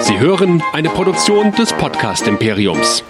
Sie hören eine Produktion des Podcast Imperiums.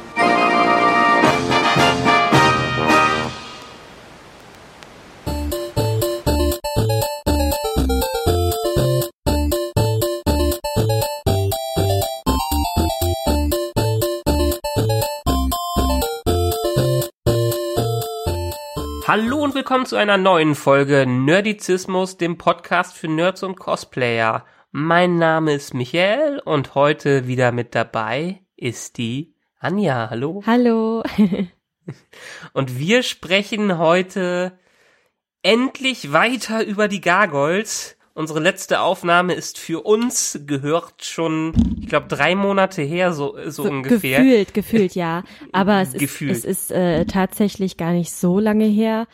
Hallo und willkommen zu einer neuen Folge Nerdizismus, dem Podcast für Nerds und Cosplayer. Mein Name ist Michael und heute wieder mit dabei ist die Anja. Hallo. Hallo. und wir sprechen heute endlich weiter über die Gargoyles. Unsere letzte Aufnahme ist für uns, gehört schon, ich glaube, drei Monate her, so, so, so ungefähr. Gefühlt, gefühlt, ja. Aber es gefühlt. ist, es ist äh, tatsächlich gar nicht so lange her.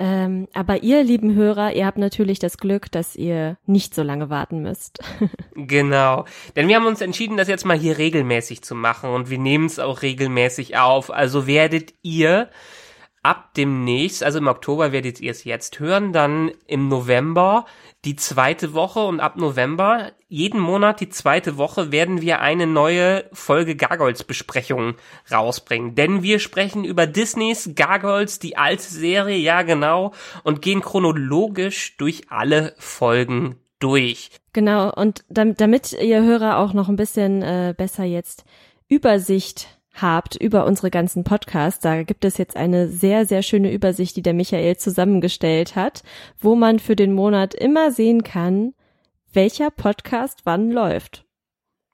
Ähm, aber ihr lieben Hörer, ihr habt natürlich das Glück, dass ihr nicht so lange warten müsst. genau. Denn wir haben uns entschieden, das jetzt mal hier regelmäßig zu machen und wir nehmen es auch regelmäßig auf. Also werdet ihr ab demnächst, also im Oktober werdet ihr es jetzt hören, dann im November die zweite Woche und ab November, jeden Monat die zweite Woche, werden wir eine neue Folge Gargoyles Besprechung rausbringen. Denn wir sprechen über Disneys Gargoyles, die alte Serie, ja genau, und gehen chronologisch durch alle Folgen durch. Genau, und damit, damit ihr Hörer auch noch ein bisschen äh, besser jetzt Übersicht habt über unsere ganzen Podcasts. Da gibt es jetzt eine sehr, sehr schöne Übersicht, die der Michael zusammengestellt hat, wo man für den Monat immer sehen kann, welcher Podcast wann läuft.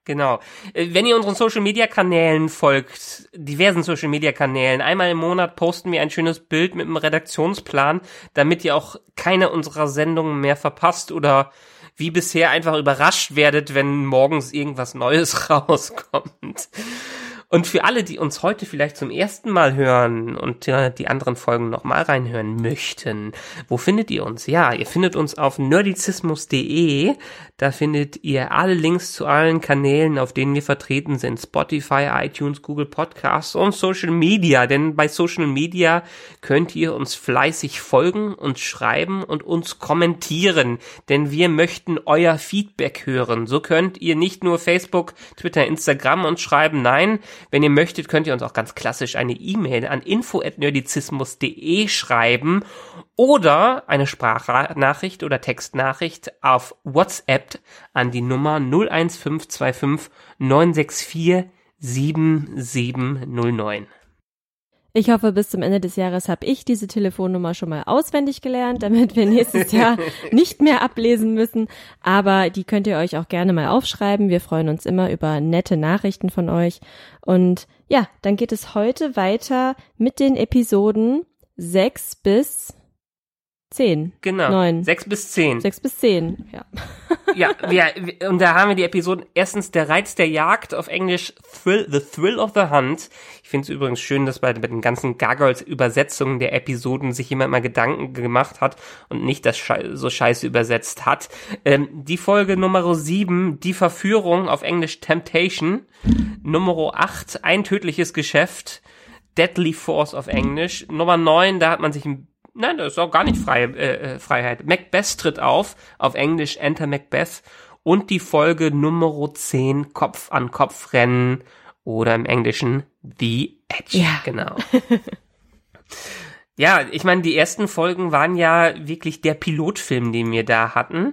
Genau. Äh, wenn ihr unseren Social Media Kanälen folgt, diversen Social Media Kanälen, einmal im Monat posten wir ein schönes Bild mit einem Redaktionsplan, damit ihr auch keine unserer Sendungen mehr verpasst oder wie bisher einfach überrascht werdet, wenn morgens irgendwas Neues rauskommt. Und für alle, die uns heute vielleicht zum ersten Mal hören und äh, die anderen Folgen nochmal reinhören möchten, wo findet ihr uns? Ja, ihr findet uns auf nerdizismus.de. Da findet ihr alle Links zu allen Kanälen, auf denen wir vertreten sind. Spotify, iTunes, Google Podcasts und Social Media. Denn bei Social Media könnt ihr uns fleißig folgen und schreiben und uns kommentieren. Denn wir möchten euer Feedback hören. So könnt ihr nicht nur Facebook, Twitter, Instagram uns schreiben. Nein, wenn ihr möchtet, könnt ihr uns auch ganz klassisch eine E-Mail an info@nerdizismus.de schreiben oder eine Sprachnachricht oder Textnachricht auf WhatsApp an die Nummer 01525 964 7709. Ich hoffe, bis zum Ende des Jahres habe ich diese Telefonnummer schon mal auswendig gelernt, damit wir nächstes Jahr nicht mehr ablesen müssen. Aber die könnt ihr euch auch gerne mal aufschreiben. Wir freuen uns immer über nette Nachrichten von euch. Und ja, dann geht es heute weiter mit den Episoden sechs bis Zehn. Genau. Neun. Sechs bis zehn. Sechs bis zehn, ja. Ja, wir, und da haben wir die Episoden, erstens der Reiz der Jagd, auf Englisch Thrill, The Thrill of the Hunt. Ich finde es übrigens schön, dass bei, bei den ganzen Gargoyles Übersetzungen der Episoden sich jemand mal Gedanken gemacht hat und nicht das Schei so scheiße übersetzt hat. Ähm, die Folge Nummer sieben, die Verführung, auf Englisch Temptation. Nummer acht, ein tödliches Geschäft. Deadly Force auf Englisch. Nummer neun, da hat man sich ein Nein, das ist auch gar nicht freie äh, äh, Freiheit. Macbeth tritt auf, auf Englisch Enter Macbeth und die Folge Nummer 10 Kopf an Kopf rennen oder im Englischen The Edge. Ja. Genau. ja, ich meine, die ersten Folgen waren ja wirklich der Pilotfilm, den wir da hatten.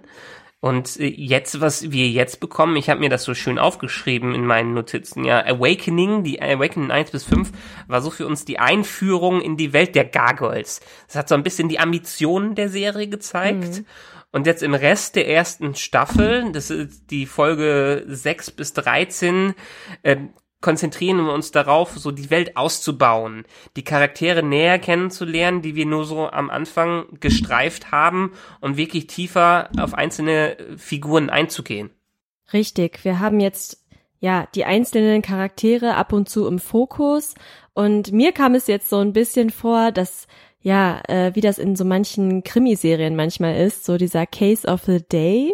Und äh, jetzt, was wir jetzt bekommen, ich habe mir das so schön aufgeschrieben in meinen Notizen, ja, Awakening, die Awakening 1 bis 5, war so für uns die Einführung in die Welt der Gargoyles. Das hat so ein bisschen die Ambitionen der Serie gezeigt. Mhm. Und jetzt im Rest der ersten Staffel, das ist die Folge 6 bis 13, äh, konzentrieren wir uns darauf, so die Welt auszubauen, die Charaktere näher kennenzulernen, die wir nur so am Anfang gestreift haben und wirklich tiefer auf einzelne Figuren einzugehen. Richtig, wir haben jetzt ja die einzelnen Charaktere ab und zu im Fokus. Und mir kam es jetzt so ein bisschen vor, dass ja, äh, wie das in so manchen Krimiserien manchmal ist, so dieser Case of the Day,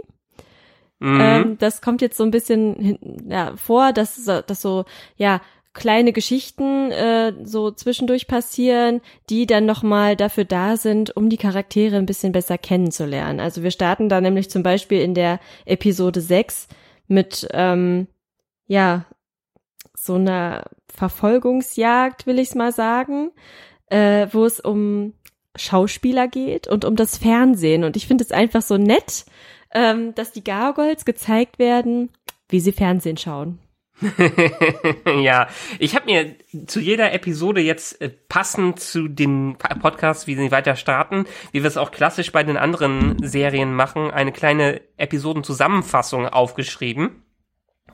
Mhm. Ähm, das kommt jetzt so ein bisschen ja, vor, dass, dass so, ja, kleine Geschichten äh, so zwischendurch passieren, die dann nochmal dafür da sind, um die Charaktere ein bisschen besser kennenzulernen. Also wir starten da nämlich zum Beispiel in der Episode 6 mit ähm, ja, so einer Verfolgungsjagd, will ich es mal sagen, äh, wo es um Schauspieler geht und um das Fernsehen. Und ich finde es einfach so nett, ähm, dass die Gargoyles gezeigt werden, wie sie Fernsehen schauen. ja, ich habe mir zu jeder Episode jetzt äh, passend zu dem Podcast, wie sie weiter starten, wie wir es auch klassisch bei den anderen Serien machen, eine kleine Episodenzusammenfassung aufgeschrieben.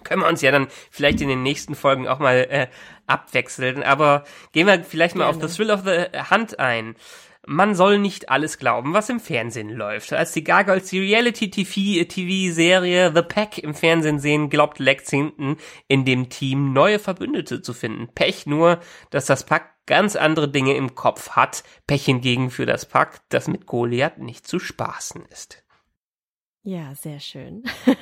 Können wir uns ja dann vielleicht in den nächsten Folgen auch mal äh, abwechseln. Aber gehen wir vielleicht mal Gerne. auf The Thrill of the Hunt ein. Man soll nicht alles glauben, was im Fernsehen läuft. Als die Gargoyles die Reality-TV-Serie The Pack im Fernsehen sehen, glaubt Lex hinten in dem Team neue Verbündete zu finden. Pech nur, dass das Pack ganz andere Dinge im Kopf hat. Pech hingegen für das Pack, das mit Goliath nicht zu spaßen ist. Ja, sehr schön.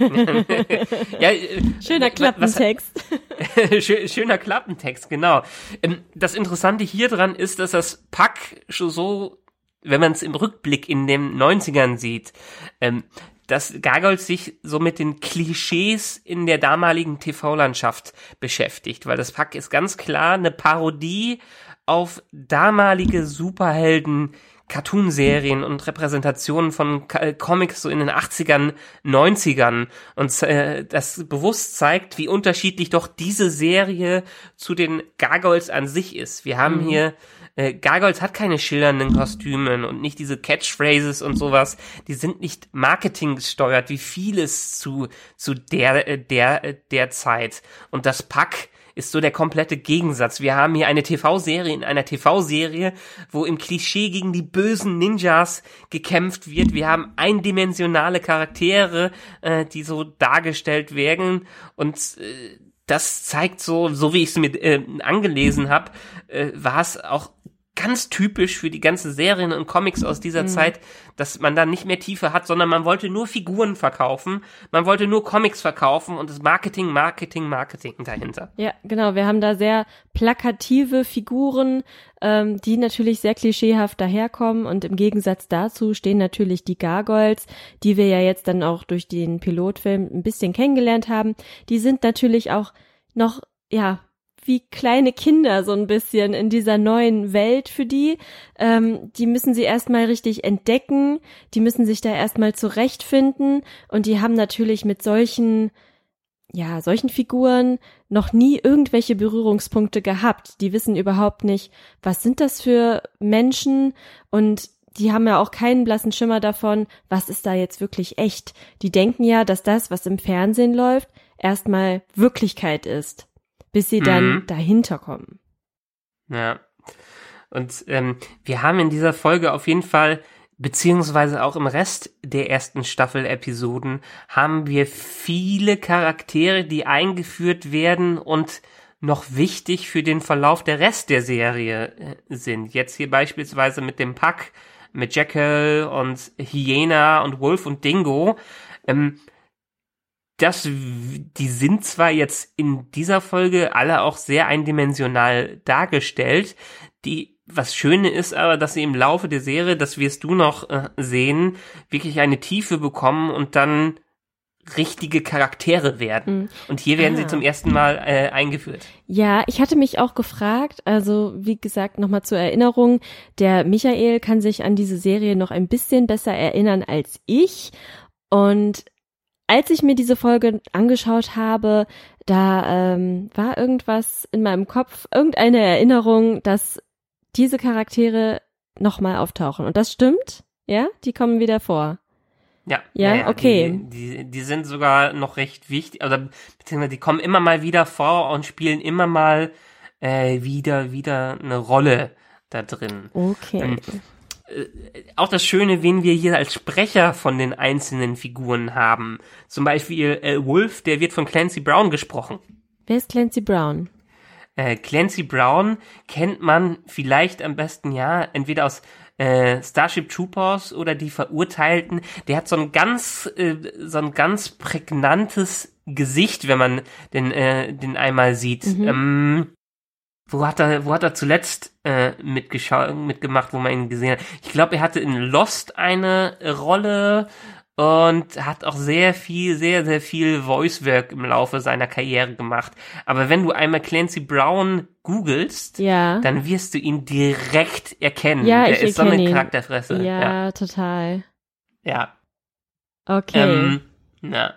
ja, äh, schöner Klappentext. Was, schöner Klappentext, genau. Ähm, das Interessante hier dran ist, dass das Pack schon so, wenn man es im Rückblick in den 90ern sieht, ähm, dass Gargold sich so mit den Klischees in der damaligen TV-Landschaft beschäftigt, weil das Pack ist ganz klar eine Parodie auf damalige Superhelden, Cartoonserien und Repräsentationen von äh, Comics so in den 80ern, 90ern und äh, das bewusst zeigt, wie unterschiedlich doch diese Serie zu den Gargoyles an sich ist. Wir haben mhm. hier äh, Gargoyles hat keine schillernden Kostümen und nicht diese Catchphrases und sowas. Die sind nicht Marketing gesteuert wie vieles zu zu der äh, der äh, der Zeit und das Pack ist so der komplette Gegensatz. Wir haben hier eine TV-Serie in einer TV-Serie, wo im Klischee gegen die bösen Ninjas gekämpft wird. Wir haben eindimensionale Charaktere, äh, die so dargestellt werden und äh, das zeigt so, so wie ich es mir äh, angelesen habe, äh, war es auch ganz typisch für die ganze Serien und Comics aus dieser mhm. Zeit, dass man da nicht mehr Tiefe hat, sondern man wollte nur Figuren verkaufen, man wollte nur Comics verkaufen und das Marketing, Marketing, Marketing dahinter. Ja, genau. Wir haben da sehr plakative Figuren, ähm, die natürlich sehr klischeehaft daherkommen und im Gegensatz dazu stehen natürlich die Gargoyles, die wir ja jetzt dann auch durch den Pilotfilm ein bisschen kennengelernt haben. Die sind natürlich auch noch ja wie kleine Kinder so ein bisschen in dieser neuen Welt für die. Ähm, die müssen sie erstmal richtig entdecken, die müssen sich da erstmal zurechtfinden und die haben natürlich mit solchen ja, solchen Figuren noch nie irgendwelche Berührungspunkte gehabt. Die wissen überhaupt nicht, was sind das für Menschen und die haben ja auch keinen blassen Schimmer davon, was ist da jetzt wirklich echt. Die denken ja, dass das, was im Fernsehen läuft, erstmal Wirklichkeit ist bis sie dann mhm. dahinter kommen. Ja. Und ähm, wir haben in dieser Folge auf jeden Fall, beziehungsweise auch im Rest der ersten Staffel-Episoden, haben wir viele Charaktere, die eingeführt werden und noch wichtig für den Verlauf der Rest der Serie äh, sind. Jetzt hier beispielsweise mit dem Pack, mit Jekyll und Hyena und Wolf und Dingo. Ähm, das, die sind zwar jetzt in dieser Folge alle auch sehr eindimensional dargestellt, die, was Schöne ist aber, dass sie im Laufe der Serie, das wirst du noch äh, sehen, wirklich eine Tiefe bekommen und dann richtige Charaktere werden. Mhm. Und hier werden ah. sie zum ersten Mal äh, eingeführt. Ja, ich hatte mich auch gefragt, also wie gesagt, nochmal zur Erinnerung, der Michael kann sich an diese Serie noch ein bisschen besser erinnern als ich. Und als ich mir diese Folge angeschaut habe, da ähm, war irgendwas in meinem Kopf, irgendeine Erinnerung, dass diese Charaktere nochmal auftauchen. Und das stimmt? Ja? Die kommen wieder vor. Ja, ja, ja okay. Die, die, die, sind sogar noch recht wichtig, oder beziehungsweise die kommen immer mal wieder vor und spielen immer mal äh, wieder, wieder eine Rolle da drin. Okay. Ähm, äh, auch das Schöne, wen wir hier als Sprecher von den einzelnen Figuren haben. Zum Beispiel äh, Wolf, der wird von Clancy Brown gesprochen. Wer ist Clancy Brown? Äh, Clancy Brown kennt man vielleicht am besten ja entweder aus äh, Starship Troopers oder die Verurteilten. Der hat so ein ganz äh, so ein ganz prägnantes Gesicht, wenn man den äh, den einmal sieht. Mhm. Ähm, wo hat er, wo hat er zuletzt äh, mitgeschaut, mitgemacht, wo man ihn gesehen hat? Ich glaube, er hatte in Lost eine Rolle und hat auch sehr viel, sehr, sehr viel Voice-Work im Laufe seiner Karriere gemacht. Aber wenn du einmal Clancy Brown googelst, Ja. dann wirst du ihn direkt erkennen. Ja, Der ich ist so eine ihn. Charakterfresse. ja, Ja. total. ja. Okay. Ähm, na.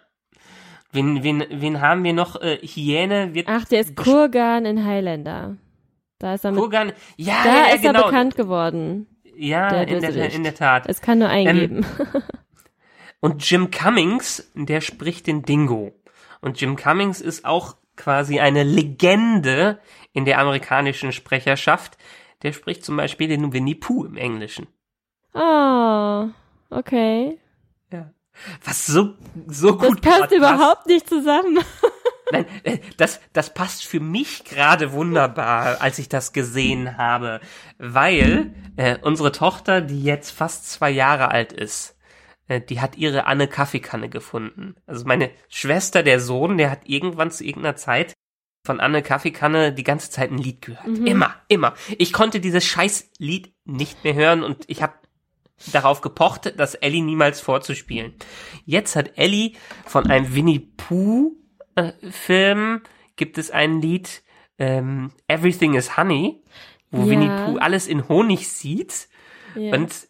Wen, wen, wen haben wir noch? Äh, Hyäne wird Ach, der ist Kurgan in Highlander. Da ist er mit, Kurgan. Ja, da ja, ja, ist genau. er bekannt geworden. Ja, der in, der, in der Tat. Es kann nur eingeben. Und Jim Cummings, der spricht den Dingo. Und Jim Cummings ist auch quasi eine Legende in der amerikanischen Sprecherschaft. Der spricht zum Beispiel den Winnie Pooh im Englischen. oh, okay. Ja. Was so, so Das gut passt grad überhaupt nicht zusammen. Nein, äh, das, das passt für mich gerade wunderbar, als ich das gesehen habe, weil äh, unsere Tochter, die jetzt fast zwei Jahre alt ist, äh, die hat ihre Anne Kaffeekanne gefunden. Also meine Schwester, der Sohn, der hat irgendwann zu irgendeiner Zeit von Anne Kaffeekanne die ganze Zeit ein Lied gehört. Immer, immer. Ich konnte dieses scheiß Lied nicht mehr hören und ich habe darauf gepocht, das Ellie niemals vorzuspielen. Jetzt hat Ellie von einem Winnie Pooh äh, Film gibt es ein Lied ähm, Everything is Honey, wo Ja. Winnie Pooh alles in Honig sieht Ja. und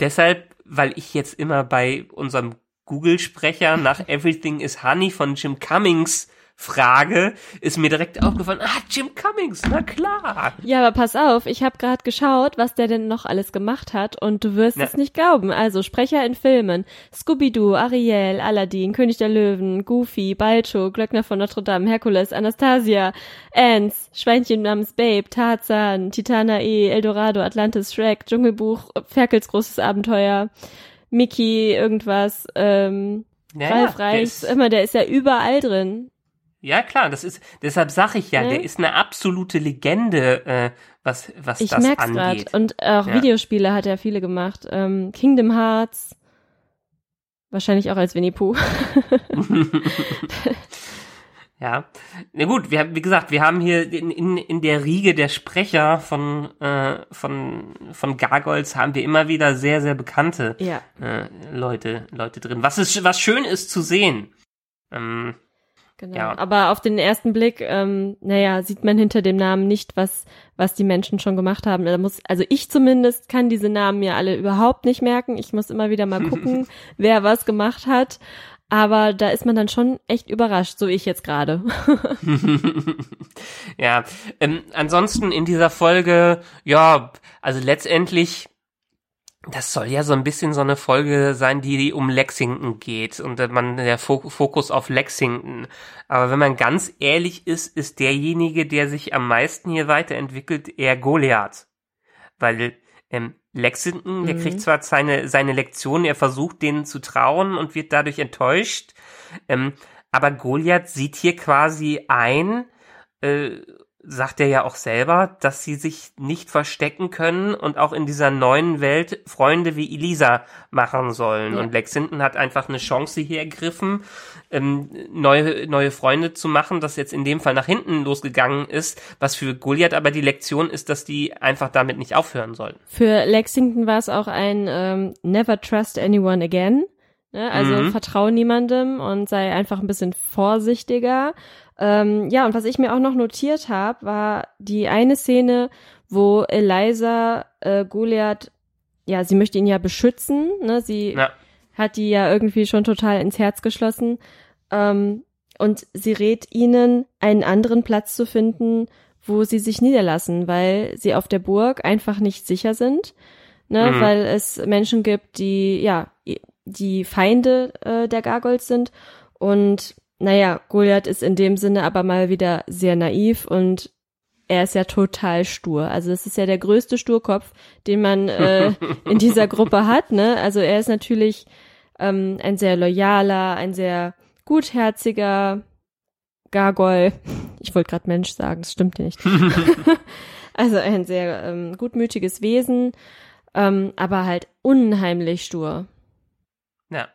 deshalb, weil ich jetzt immer bei unserem Google-Sprecher nach Everything is Honey von Jim Cummings frage, ist mir direkt aufgefallen, ah, Jim Cummings, na klar. Ja, aber pass auf, ich habe gerade geschaut, was der denn noch alles gemacht hat und du wirst Ja. es nicht glauben. Also Sprecher in Filmen. Scooby-Doo, Ariel, Aladdin, König der Löwen, Goofy, Balcho, Glöckner von Notre Dame, Herkules, Anastasia, Ants, Schweinchen namens Babe, Tarzan, Titanae, Eldorado, Atlantis, Shrek, Dschungelbuch, Ferkels großes Abenteuer, Mickey, irgendwas, ähm, Ja, Ralf ist- immer, der ist ja überall drin. Ja, klar, das ist, deshalb sag ich ja, Ne? der ist eine absolute Legende, äh, was, was Ich das merk's angeht. grad. Und auch Ja. Videospiele hat er viele gemacht. Ähm, Kingdom Hearts. Wahrscheinlich auch als Winnie Pooh. Ja, na gut, wir, haben- wie gesagt, wir haben hier in, in, in der Riege der Sprecher von, äh, von, von Gargoyles haben wir immer wieder sehr, sehr bekannte ja. äh, Leute, Leute drin. Was ist, was schön ist zu sehen. Ähm, Genau. Ja. Aber auf den ersten Blick, ähm, naja, sieht man hinter dem Namen nicht, was, was die Menschen schon gemacht haben. Da muss, also ich zumindest kann diese Namen mir alle überhaupt nicht merken. Ich muss immer wieder mal gucken, wer was gemacht hat. Aber da ist man dann schon echt überrascht, so ich jetzt gerade. ja, ähm, ansonsten in dieser Folge, ja, also letztendlich, das soll ja so ein bisschen so eine Folge sein, die um Lexington geht und äh, man der Fo Fokus auf Lexington. Aber wenn man ganz ehrlich ist, ist derjenige, der sich am meisten hier weiterentwickelt, eher Goliath. Weil ähm, Lexington, der Mhm. kriegt zwar seine, seine Lektion, er versucht denen zu trauen und wird dadurch enttäuscht, ähm, aber Goliath sieht hier quasi ein, äh, sagt er ja auch selber, dass sie sich nicht verstecken können und auch in dieser neuen Welt Freunde wie Elisa machen sollen. Ja. Und Lexington hat einfach eine Chance hier ergriffen, ähm, neue, neue Freunde zu machen, das jetzt in dem Fall nach hinten losgegangen ist, was für Goliath aber die Lektion ist, dass die einfach damit nicht aufhören sollen. Für Lexington war es auch ein ähm, Never trust anyone again. Ne? Also Mhm. vertrau niemandem und sei einfach ein bisschen vorsichtiger. Ähm, ja, und was ich mir auch noch notiert habe, war die eine Szene, wo Eliza äh, Goliath, ja, sie möchte ihn ja beschützen, ne? Sie Ja. hat die ja irgendwie schon total ins Herz geschlossen. Ähm, und sie rät ihnen, einen anderen Platz zu finden, wo sie sich niederlassen, weil sie auf der Burg einfach nicht sicher sind, ne, Mhm. weil es Menschen gibt, die, ja, die Feinde äh, der Gargoyles sind. Und naja, Goliath ist in dem Sinne aber mal wieder sehr naiv und er ist ja total stur. Also das ist ja der größte Sturkopf, den man äh, in dieser Gruppe hat. Ne? Also er ist natürlich ähm, ein sehr loyaler, ein sehr gutherziger Gargoyle. Ich wollte gerade Mensch sagen, das stimmt nicht. also ein sehr ähm, gutmütiges Wesen, ähm, aber halt unheimlich stur. Ja,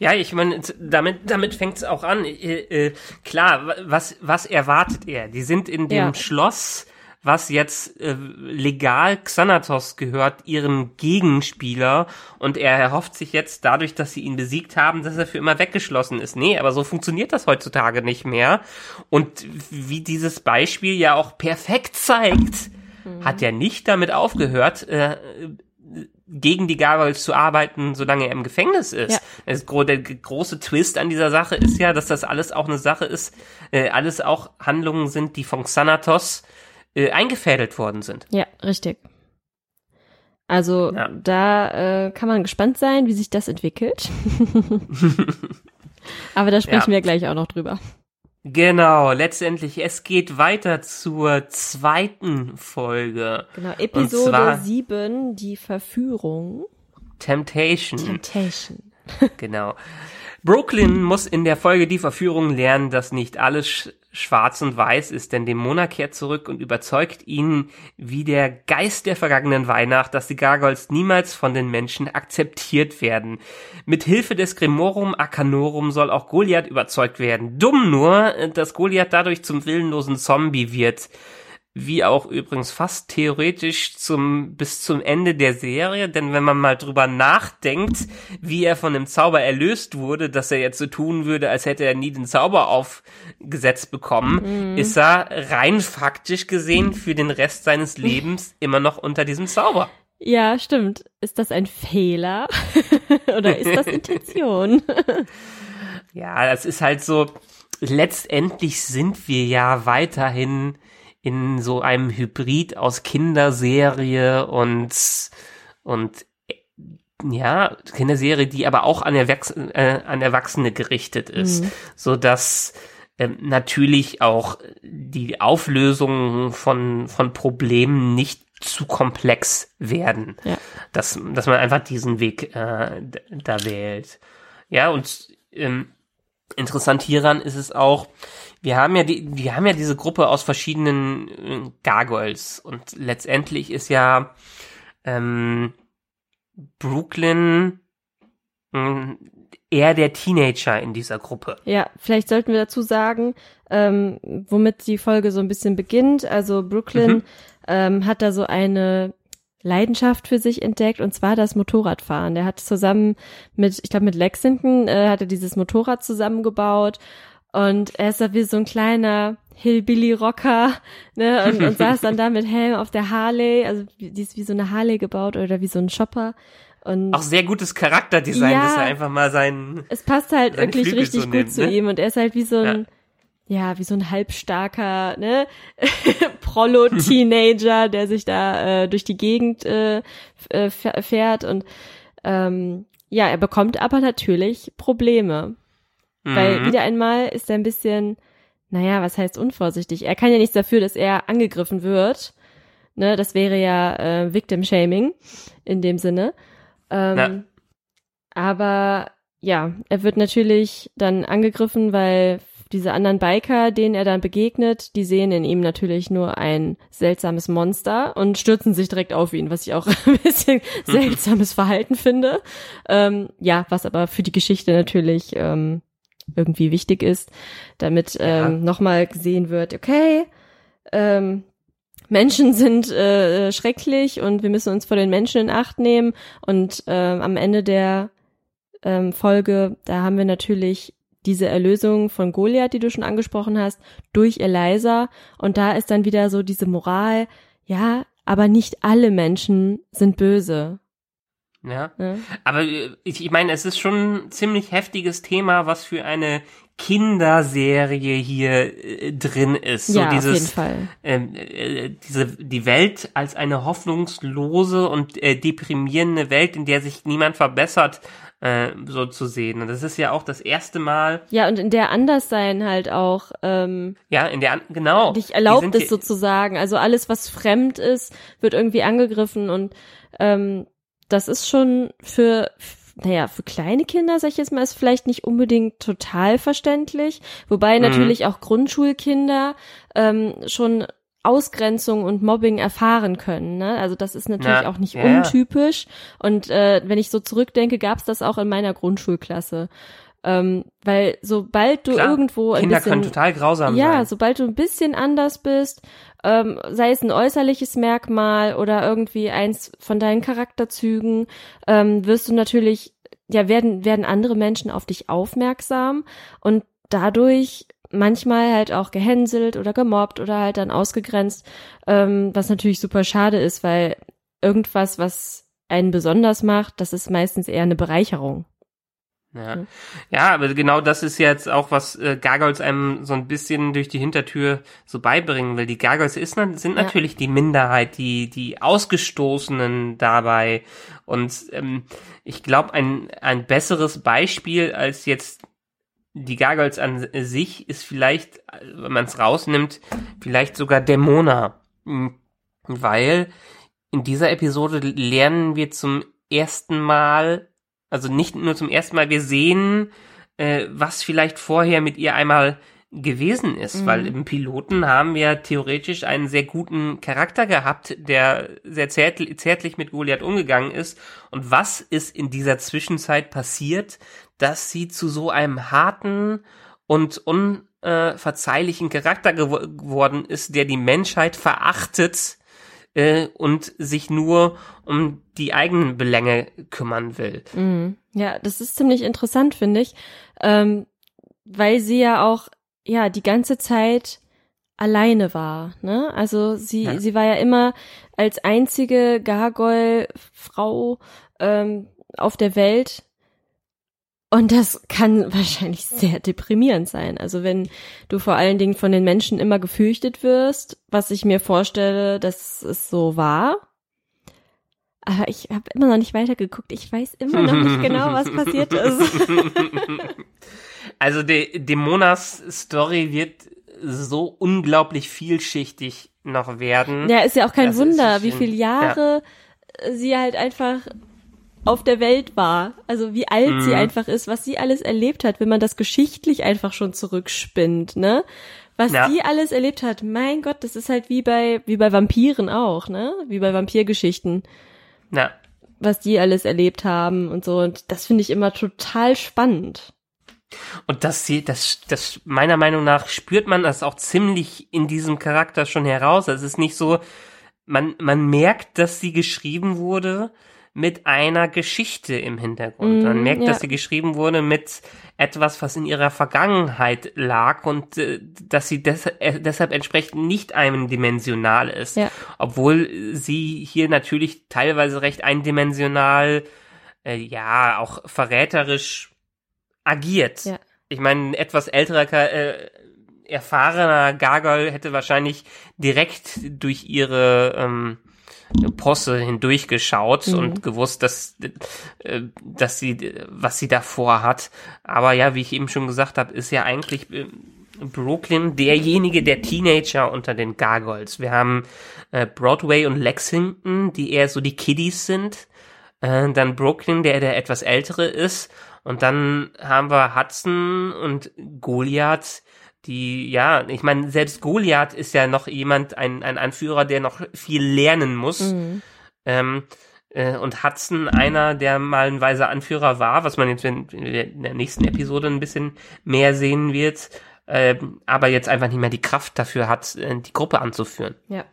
ja, ich meine, damit damit fängt es auch an. Äh, äh, klar, wa- was was erwartet er? Die sind in dem Ja. Schloss, was jetzt äh, legal Xanatos gehört, ihren Gegenspieler. Und er erhofft sich jetzt dadurch, dass sie ihn besiegt haben, dass er für immer weggeschlossen ist. Nee, aber so funktioniert das heutzutage nicht mehr. Und wie dieses Beispiel ja auch perfekt zeigt, mhm. hat er nicht damit aufgehört, äh, gegen die Gargoyles zu arbeiten, solange er im Gefängnis ist. Ja. Das, der große Twist an dieser Sache ist ja, dass das alles auch eine Sache ist, äh, alles auch Handlungen sind, die von Xanatos äh, eingefädelt worden sind. Ja, richtig. Also ja. da äh, kann man gespannt sein, wie sich das entwickelt. Aber da sprechen ja. wir gleich auch noch drüber. Genau, letztendlich, es geht weiter zur zweiten Folge. Genau, Episode 7, die Verführung. Temptation. Temptation. genau. Brooklyn muss in der Folge die Verführung lernen, dass nicht alles schwarz und weiß ist, denn Dämona kehrt zurück und überzeugt ihn wie der Geist der vergangenen Weihnacht, dass die Gargoyles niemals von den Menschen akzeptiert werden. Mit Hilfe des Grimorum Arcanorum soll auch Goliath überzeugt werden. Dumm nur, dass Goliath dadurch zum willenlosen Zombie wird wie auch übrigens fast theoretisch zum bis zum Ende der Serie, denn wenn man mal drüber nachdenkt, wie er von dem Zauber erlöst wurde, dass er jetzt so tun würde, als hätte er nie den Zauber aufgesetzt bekommen, mhm. ist er rein faktisch gesehen für den Rest seines Lebens immer noch unter diesem Zauber. Ja, stimmt. Ist das ein Fehler oder ist das Intention? ja, das ist halt so letztendlich sind wir ja weiterhin in so einem Hybrid aus Kinderserie und und ja, Kinderserie, die aber auch an, Erwachs äh, an Erwachsene gerichtet ist, mhm. so dass ähm, natürlich auch die Auflösung von von Problemen nicht zu komplex werden, ja. dass dass man einfach diesen Weg äh, da wählt. Ja und ähm, interessant hieran ist es auch, wir haben ja die, wir haben ja diese Gruppe aus verschiedenen äh, Gargoyles und letztendlich ist ja ähm, Brooklyn äh, eher der Teenager in dieser Gruppe. Ja, vielleicht sollten wir dazu sagen, ähm, womit die Folge so ein bisschen beginnt. Also Brooklyn mhm. ähm, hat da so eine Leidenschaft für sich entdeckt und zwar das Motorradfahren. Der hat zusammen mit, ich glaube mit Lexington, äh, hat er dieses Motorrad zusammengebaut und er ist da wie so ein kleiner Hillbilly-Rocker, ne, und, und saß dann da mit Helm auf der Harley, also die ist wie so eine Harley gebaut oder wie so ein Shopper. Und auch sehr gutes Charakterdesign, ja, dass er einfach mal seinen. Es passt halt wirklich Flügel richtig so gut nimmt, zu ne? ihm und er ist halt wie so ein, ja, ja wie so ein halbstarker, ne, Prollo-Teenager, der sich da äh, durch die Gegend äh, äh fährt und ähm, ja, er bekommt aber natürlich Probleme. Mhm. Weil wieder einmal ist er ein bisschen, naja, was heißt unvorsichtig? Er kann ja nichts dafür, dass er angegriffen wird. Ne, das wäre ja äh, Victim Shaming in dem Sinne. Ähm, ja. Aber ja, er wird natürlich dann angegriffen, weil diese anderen Biker, denen er dann begegnet, die sehen in ihm natürlich nur ein seltsames Monster und stürzen sich direkt auf ihn, was ich auch ein bisschen seltsames Verhalten finde. Ähm, ja, was aber für die Geschichte natürlich ähm, irgendwie wichtig ist, damit ja. ähm, nochmal gesehen wird, okay, ähm, Menschen sind äh, schrecklich und wir müssen uns vor den Menschen in Acht nehmen. Und ähm, am Ende der ähm, Folge, da haben wir natürlich diese Erlösung von Goliath, die du schon angesprochen hast, durch Eliza. Und da ist dann wieder so diese Moral, ja, aber nicht alle Menschen sind böse. Ja. ja. Aber äh, ich, ich meine, es ist schon ein ziemlich heftiges Thema, was für eine Kinderserie hier äh, drin ist. So ja, dieses, auf jeden Fall. Ähm, äh, diese, die Welt als eine hoffnungslose und äh, deprimierende Welt, in der sich niemand verbessert, äh, so zu sehen. Und das ist ja auch das erste Mal. Ja, und in der Anderssein halt auch. Ähm, ja, in der, genau. Dich erlaubt es sozusagen. Also alles, was fremd ist, wird irgendwie angegriffen und ähm, das ist schon für, naja, für kleine Kinder, sag ich jetzt mal, ist vielleicht nicht unbedingt total verständlich. Wobei mhm. natürlich auch Grundschulkinder ähm, schon Ausgrenzung und Mobbing erfahren können. Ne? Also das ist natürlich ja, auch nicht ja, untypisch. Und äh, wenn ich so zurückdenke, gab es das auch in meiner Grundschulklasse. Ähm, weil sobald du Klar, irgendwo ein Kinder bisschen, können total grausam ja, sein. sobald du ein bisschen anders bist ähm, sei es ein äußerliches Merkmal oder irgendwie eins von deinen Charakterzügen, ähm, wirst du natürlich, ja, werden, werden andere Menschen auf dich aufmerksam und dadurch manchmal halt auch gehänselt oder gemobbt oder halt dann ausgegrenzt, ähm, was natürlich super schade ist, weil irgendwas, was einen besonders macht, das ist meistens eher eine Bereicherung. Ja. ja, aber genau das ist jetzt auch, was äh, Gargoyles einem so ein bisschen durch die Hintertür so beibringen will. Die Gargoyles ist, sind ja. natürlich die Minderheit, die, die Ausgestoßenen dabei. Und ähm, ich glaube, ein, ein besseres Beispiel als jetzt die Gargoyles an sich ist vielleicht, wenn man es rausnimmt, vielleicht sogar Dämona. Hm, weil in dieser Episode lernen wir zum ersten Mal also nicht nur zum ersten Mal, wir sehen, äh, was vielleicht vorher mit ihr einmal gewesen ist, mhm. weil im Piloten haben wir theoretisch einen sehr guten Charakter gehabt, der sehr zärtlich, zärtlich mit Goliath umgegangen ist. Und was ist in dieser Zwischenzeit passiert, dass sie zu so einem harten und unverzeihlichen Charakter geworden ist, der die Menschheit verachtet äh, und sich nur um die eigenen Belänge kümmern will. Mhm. Ja, das ist ziemlich interessant, finde ich, ähm, weil sie ja auch ja die ganze Zeit alleine war. Ne? Also sie ja. sie war ja immer als einzige Gargoyle-Frau ähm, auf der Welt und das kann wahrscheinlich sehr deprimierend sein. Also wenn du vor allen Dingen von den Menschen immer gefürchtet wirst, was ich mir vorstelle, dass es so war. Aber ich habe immer noch nicht weitergeguckt. Ich weiß immer noch nicht genau, was passiert ist. Also die Demonas Story wird so unglaublich vielschichtig noch werden. Ja, ist ja auch kein das Wunder, wie viele Jahre ja. sie halt einfach auf der Welt war. Also wie alt mhm. sie einfach ist, was sie alles erlebt hat, wenn man das geschichtlich einfach schon zurückspinnt, ne? Was ja. die alles erlebt hat, mein Gott, das ist halt wie bei, wie bei Vampiren auch, ne? Wie bei Vampirgeschichten. Ja. Was die alles erlebt haben und so. Und das finde ich immer total spannend. Und das sie, das, das, meiner Meinung nach spürt man das auch ziemlich in diesem Charakter schon heraus. Es ist nicht so, man, man merkt, dass sie geschrieben wurde, mit einer Geschichte im Hintergrund. Man mm, merkt, ja. dass sie geschrieben wurde mit etwas, was in ihrer Vergangenheit lag und äh, dass sie des äh, deshalb entsprechend nicht eindimensional ist. Ja. Obwohl sie hier natürlich teilweise recht eindimensional, äh, ja, auch verräterisch agiert. Ja. Ich meine, ein etwas älterer äh, erfahrener Gargoyle hätte wahrscheinlich direkt durch ihre ähm, Posse hindurchgeschaut mhm. und gewusst, dass, äh, dass sie, was sie davor hat. Aber ja, wie ich eben schon gesagt habe, ist ja eigentlich äh, Brooklyn derjenige der Teenager unter den Gargoyles. Wir haben äh, Broadway und Lexington, die eher so die Kiddies sind. Dann Brooklyn, der der etwas ältere ist. Und dann haben wir Hudson und Goliath, die, ja, ich meine, selbst Goliath ist ja noch jemand, ein, ein Anführer, der noch viel lernen muss. Mhm. Ähm, äh, und Hudson einer, der mal ein weiser Anführer war, was man jetzt in, in der nächsten Episode ein bisschen mehr sehen wird, äh, aber jetzt einfach nicht mehr die Kraft dafür hat, äh, die Gruppe anzuführen. Ja.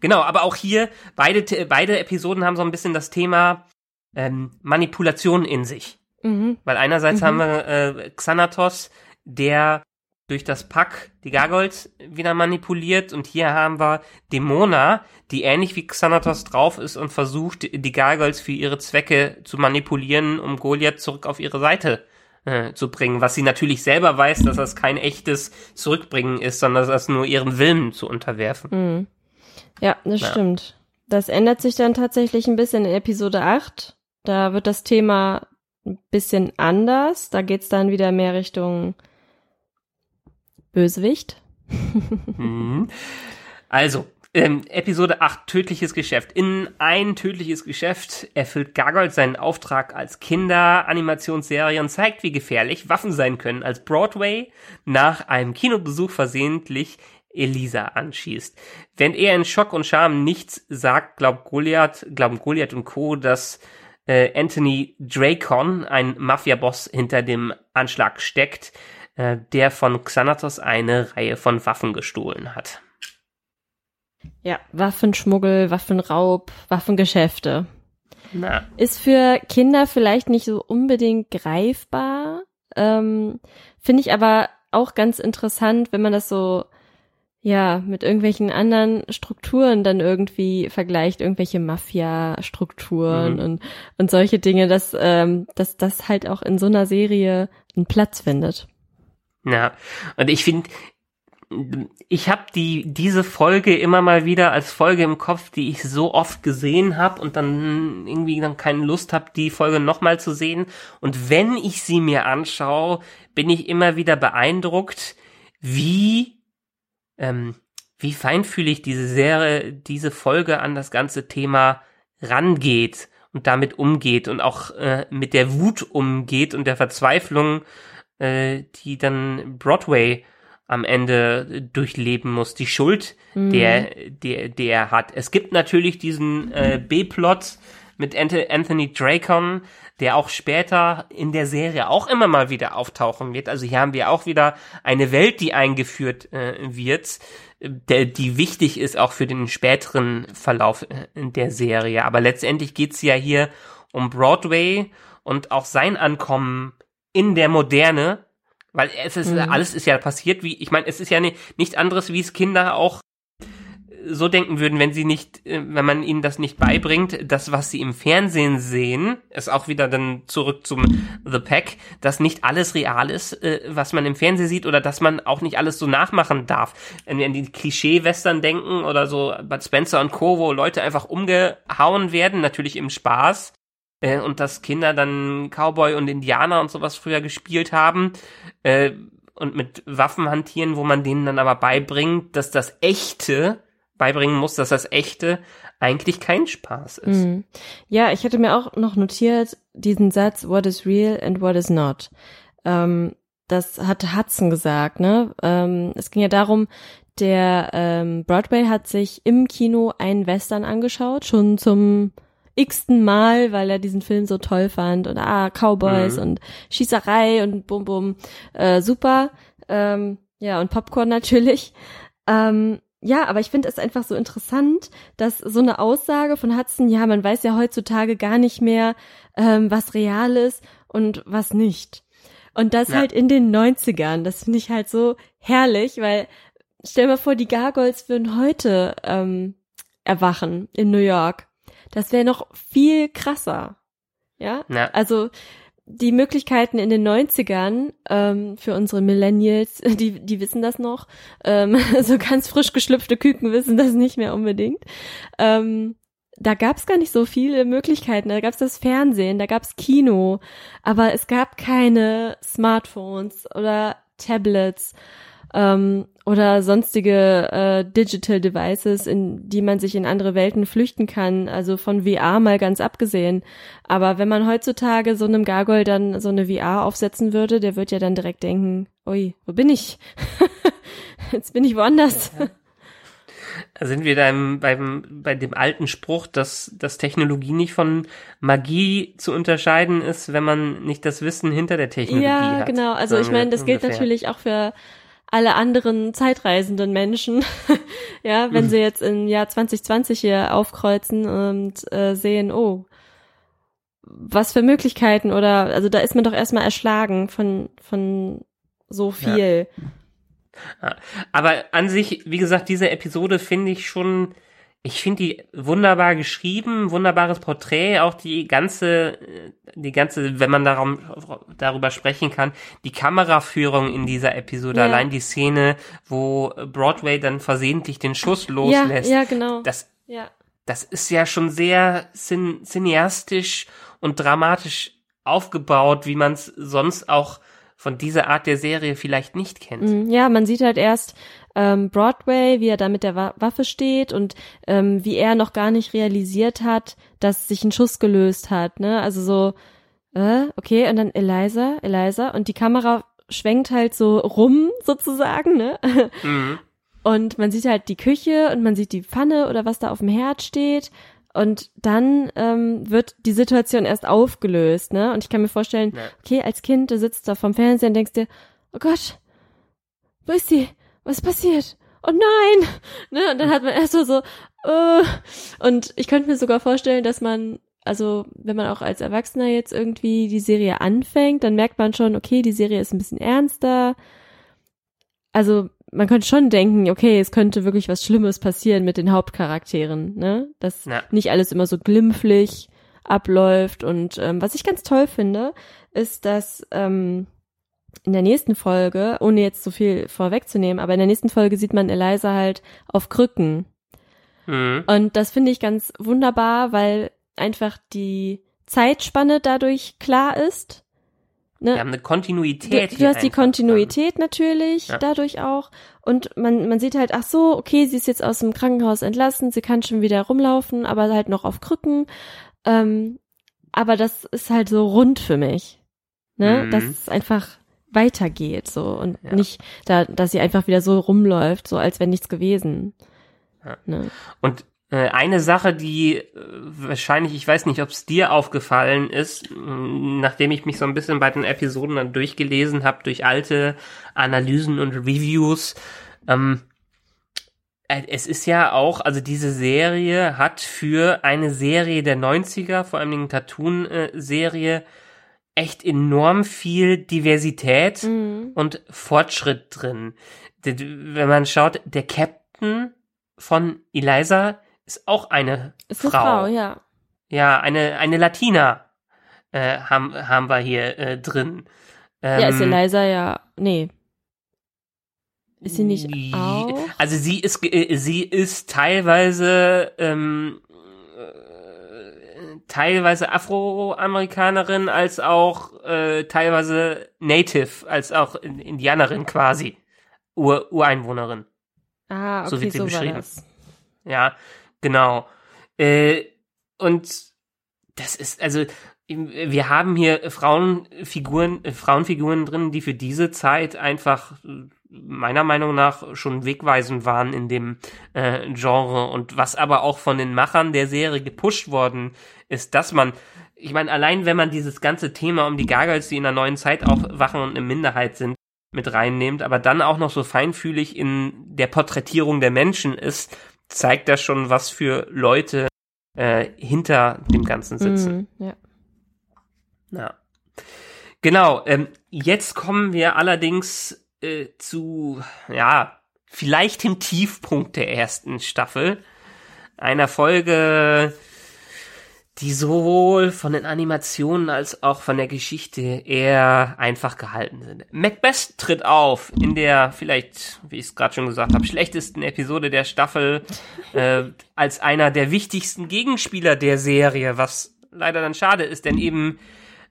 Genau, aber auch hier, beide, beide Episoden haben so ein bisschen das Thema ähm, Manipulation in sich. Mhm. Weil einerseits mhm. haben wir äh, Xanatos, der durch das Pack die Gargoyles wieder manipuliert und hier haben wir Dämona, die ähnlich wie Xanatos drauf ist und versucht, die Gargoyles für ihre Zwecke zu manipulieren, um Goliath zurück auf ihre Seite äh, zu bringen, was sie natürlich selber weiß, dass das kein echtes Zurückbringen ist, sondern das nur ihrem Willen zu unterwerfen. Mhm. Ja, das ja. stimmt. Das ändert sich dann tatsächlich ein bisschen in Episode 8. Da wird das Thema ein bisschen anders. Da geht's dann wieder mehr Richtung Bösewicht. Mhm. Also, ähm, Episode 8, tödliches Geschäft. In ein tödliches Geschäft erfüllt Gargold seinen Auftrag als Kinder-Animationsserie und zeigt, wie gefährlich Waffen sein können, als Broadway nach einem Kinobesuch versehentlich Elisa anschießt. Während er in Schock und Scham nichts sagt, glaubt Goliath, glauben Goliath und Co., dass äh, Anthony Dracon, ein Mafia-Boss, hinter dem Anschlag steckt. Äh, der von Xanatos eine Reihe von Waffen gestohlen hat. Ja, Waffenschmuggel, Waffenraub, Waffengeschäfte. Na. Ist für Kinder vielleicht nicht so unbedingt greifbar. Ähm, Finde ich aber auch ganz interessant, wenn man das so ja mit irgendwelchen anderen Strukturen dann irgendwie vergleicht, irgendwelche Mafia-Strukturen Mhm. und und solche Dinge, dass ähm, dass das halt auch in so einer Serie einen Platz findet. Ja, und ich finde, ich habe die diese Folge immer mal wieder als Folge im Kopf, die ich so oft gesehen habe und dann irgendwie dann keine Lust habe, die Folge nochmal zu sehen. Und wenn ich sie mir anschaue, bin ich immer wieder beeindruckt, wie ähm, wie feinfühlig diese Serie, diese Folge an das ganze Thema rangeht und damit umgeht und auch äh, mit der Wut umgeht und der Verzweiflung, äh, die dann Broadway am Ende durchleben muss, die Schuld, Mhm. der, der, der er hat. Es gibt natürlich diesen äh, B-Plot mit Ant- Anthony Dracon, der auch später in der Serie auch immer mal wieder auftauchen wird. Also hier haben wir auch wieder eine Welt, die eingeführt äh, wird, der, die wichtig ist auch für den späteren Verlauf äh, der Serie. Aber letztendlich geht's ja hier um Broadway und auch sein Ankommen in der Moderne, weil es ist Mhm. alles ist ja passiert, wie ich meine, es ist ja ni- nicht anderes, wie es Kinder auch so denken würden, wenn sie nicht, äh, wenn man ihnen das nicht beibringt, das, was sie im Fernsehen sehen, ist auch wieder dann zurück zum The Pack, dass nicht alles real ist, äh, was man im Fernsehen sieht oder dass man auch nicht alles so nachmachen darf. Wenn wir an die Klischee-Western denken oder so Bud Spencer und Co., wo Leute einfach umgehauen werden, natürlich im Spaß, äh, und dass Kinder dann Cowboy und Indianer und sowas früher gespielt haben, äh, und mit Waffen hantieren, wo man denen dann aber beibringt, dass das Echte, beibringen muss, dass das Echte eigentlich kein Spaß ist. Mhm. Ja, ich hatte mir auch noch notiert diesen Satz, what is real and what is not. Ähm, das hat Hudson gesagt, ne? Ähm, es ging ja darum, der ähm, Broadway hat sich im Kino einen Western angeschaut, schon zum x-ten Mal, weil er diesen Film so toll fand und ah, Cowboys Mhm. und Schießerei und bum bum, äh, super. Ähm, ja, und Popcorn natürlich. Ähm, ja, aber ich finde es einfach so interessant, dass so eine Aussage von Hudson, ja, man weiß ja heutzutage gar nicht mehr, ähm, was real ist und was nicht. Und das Ja. halt in den 90ern, das finde ich halt so herrlich, weil stell mal vor, die Gargoyles würden heute ähm, erwachen in New York. Das wäre noch viel krasser. Ja, Ja. also die Möglichkeiten in den 90ern ähm, für unsere Millennials, die, die wissen das noch. Ähm, so ganz frisch geschlüpfte Küken wissen das nicht mehr unbedingt. Ähm, da gab es gar nicht so viele Möglichkeiten. Da gab es das Fernsehen, da gab es Kino, aber es gab keine Smartphones oder Tablets ähm, oder sonstige äh, Digital Devices, in die man sich in andere Welten flüchten kann, also von VR mal ganz abgesehen. Aber wenn man heutzutage so einem Gargoyle dann so eine VR aufsetzen würde, der wird ja dann direkt denken, ui, wo bin ich? Jetzt bin ich woanders. Da sind wir beim, beim, bei dem alten Spruch, dass, dass Technologie nicht von Magie zu unterscheiden ist, wenn man nicht das Wissen hinter der Technologie Ja, hat. genau. Also ich meine, das gilt ungefähr. natürlich auch für alle anderen zeitreisenden Menschen. ja, wenn Mhm. sie jetzt im Jahr 2020 hier aufkreuzen und äh, sehen, oh, was für Möglichkeiten oder also da ist man doch erstmal erschlagen von von so viel. Aber an sich, wie gesagt, diese Episode finde ich schon, ich finde die wunderbar geschrieben, wunderbares Porträt, auch die ganze, äh, die ganze, wenn man darum, darüber sprechen kann, die Kameraführung in dieser Episode, Ja. allein die Szene, wo Broadway dann versehentlich den Schuss Ja, loslässt. ja, genau. Das, ja. das ist ja schon sehr cin cineastisch und dramatisch aufgebaut, wie man es sonst auch von dieser Art der Serie vielleicht nicht kennt. Mm, Ja, man sieht halt erst ähm, Broadway, wie er da mit der Wa Waffe steht und ähm, wie er noch gar nicht realisiert hat, dass sich ein Schuss gelöst hat, ne? Also so, äh, okay, und dann Eliza, Eliza und die Kamera schwenkt halt so rum sozusagen, ne? Mhm. Und man sieht halt die Küche und man sieht die Pfanne oder was da auf dem Herd steht. Und dann ähm, wird die Situation erst aufgelöst, ne? Und ich kann mir vorstellen, Ja. okay, als Kind, du sitzt da vom Fernseher und denkst dir, oh Gott, wo ist sie? Was ist passiert? Oh nein! Ne? Und dann hat man erst so, so äh. und ich könnte mir sogar vorstellen, dass man, also wenn man auch als Erwachsener jetzt irgendwie die Serie anfängt, dann merkt man schon, okay, die Serie ist ein bisschen ernster. Also man könnte schon denken, okay, es könnte wirklich was Schlimmes passieren mit den Hauptcharakteren, ne? Dass Ja. nicht alles immer so glimpflich abläuft. Und ähm, was ich ganz toll finde, ist, dass ähm, in der nächsten Folge, ohne jetzt so viel vorwegzunehmen, aber in der nächsten Folge sieht man Eliza halt auf Krücken. Mhm. Und das finde ich ganz wunderbar, weil einfach die Zeitspanne dadurch klar ist. Ne? Wir haben eine Du, Kontinuität. du hier hast die Kontinuität natürlich Ja. dadurch auch. Und man, man sieht halt, ach so, okay, sie ist jetzt aus dem Krankenhaus entlassen, sie kann schon wieder rumlaufen, aber halt noch auf Krücken. Ähm, aber das ist halt so rund für mich. Ne? Mhm. Dass es einfach weitergeht so und Ja. nicht, da, dass sie einfach wieder so rumläuft, so als wäre nichts gewesen. Ja. Ne? Und äh, eine Sache, die äh, wahrscheinlich, ich weiß nicht, ob es dir aufgefallen ist, nachdem ich mich so ein bisschen bei den Episoden dann durchgelesen habe, durch alte Analysen und Reviews, ähm, äh, es ist ja auch, also diese Serie hat für eine Serie der 90er, vor allem eine Cartoon-Serie, echt enorm viel Diversität Mhm. und Fortschritt drin. Wenn man schaut, der Captain von Eliza ist auch eine Ist Frau. eine Frau, ja. Ja, eine, eine Latina äh, haben, haben wir hier äh, drin. Ähm, ja, ist Eliza ja, nee. Ist sie nicht die- auch? Also sie ist äh, sie ist teilweise ähm, äh, teilweise Afroamerikanerin als auch äh, teilweise Native als auch Indianerin quasi Ur Ureinwohnerin. Ah, okay, so wird sie so beschrieben. Ja, genau. Äh, und das ist, also, wir haben hier Frauenfiguren, äh, Frauenfiguren drin, die für diese Zeit einfach meiner Meinung nach schon wegweisend waren in dem äh, Genre und was aber auch von den Machern der Serie gepusht worden ist, dass man, ich meine, allein wenn man dieses ganze Thema um die Gargoyles, die in der neuen Zeit aufwachen und eine Minderheit sind, mit reinnehmt, aber dann auch noch so feinfühlig in der Porträtierung der Menschen ist, zeigt das schon, was für Leute äh, hinter dem Ganzen sitzen. Mhm, ja. Ja. Genau, ähm, jetzt kommen wir allerdings äh, zu, ja, vielleicht dem Tiefpunkt der ersten Staffel. Einer Folge, die sowohl von den Animationen als auch von der Geschichte eher einfach gehalten sind. Macbeth tritt auf in der vielleicht, wie ich es gerade schon gesagt habe, schlechtesten Episode der Staffel äh, als einer der wichtigsten Gegenspieler der Serie, was leider dann schade ist, denn eben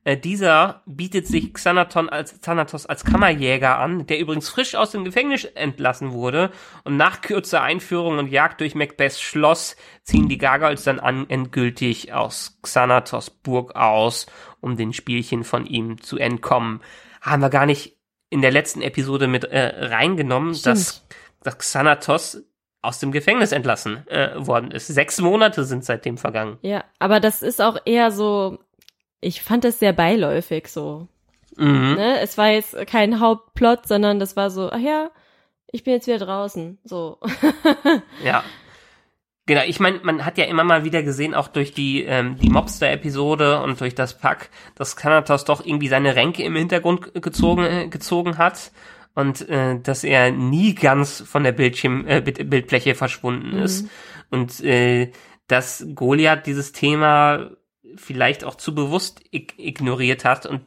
äh, dieser bietet sich Xanaton als, Xanatos als Kammerjäger an, der übrigens frisch aus dem Gefängnis entlassen wurde. Und nach kürzer Einführung und Jagd durch Macbeths Schloss ziehen die Gargoyles dann an, endgültig aus Xanatos Burg aus, um den Spielchen von ihm zu entkommen. Haben wir gar nicht in der letzten Episode mit äh, reingenommen, dass, dass Xanatos aus dem Gefängnis entlassen äh, worden ist. Sechs Monate sind seitdem vergangen. Ja, aber das ist auch eher so, ich fand das sehr beiläufig so. Mhm. Ne? Es war jetzt kein Hauptplot, sondern das war so, ach ja, ich bin jetzt wieder draußen. So. Ja. Genau, ich meine, man hat ja immer mal wieder gesehen, auch durch die, ähm, die Mobster-Episode und durch das Pack, dass Kanatos doch irgendwie seine Ränke im Hintergrund gezogen, äh, gezogen hat und äh, dass er nie ganz von der Bildschirm, äh, Bild- Bildfläche verschwunden ist. Und äh, dass Goliath dieses Thema vielleicht auch zu bewusst ig ignoriert hat. Und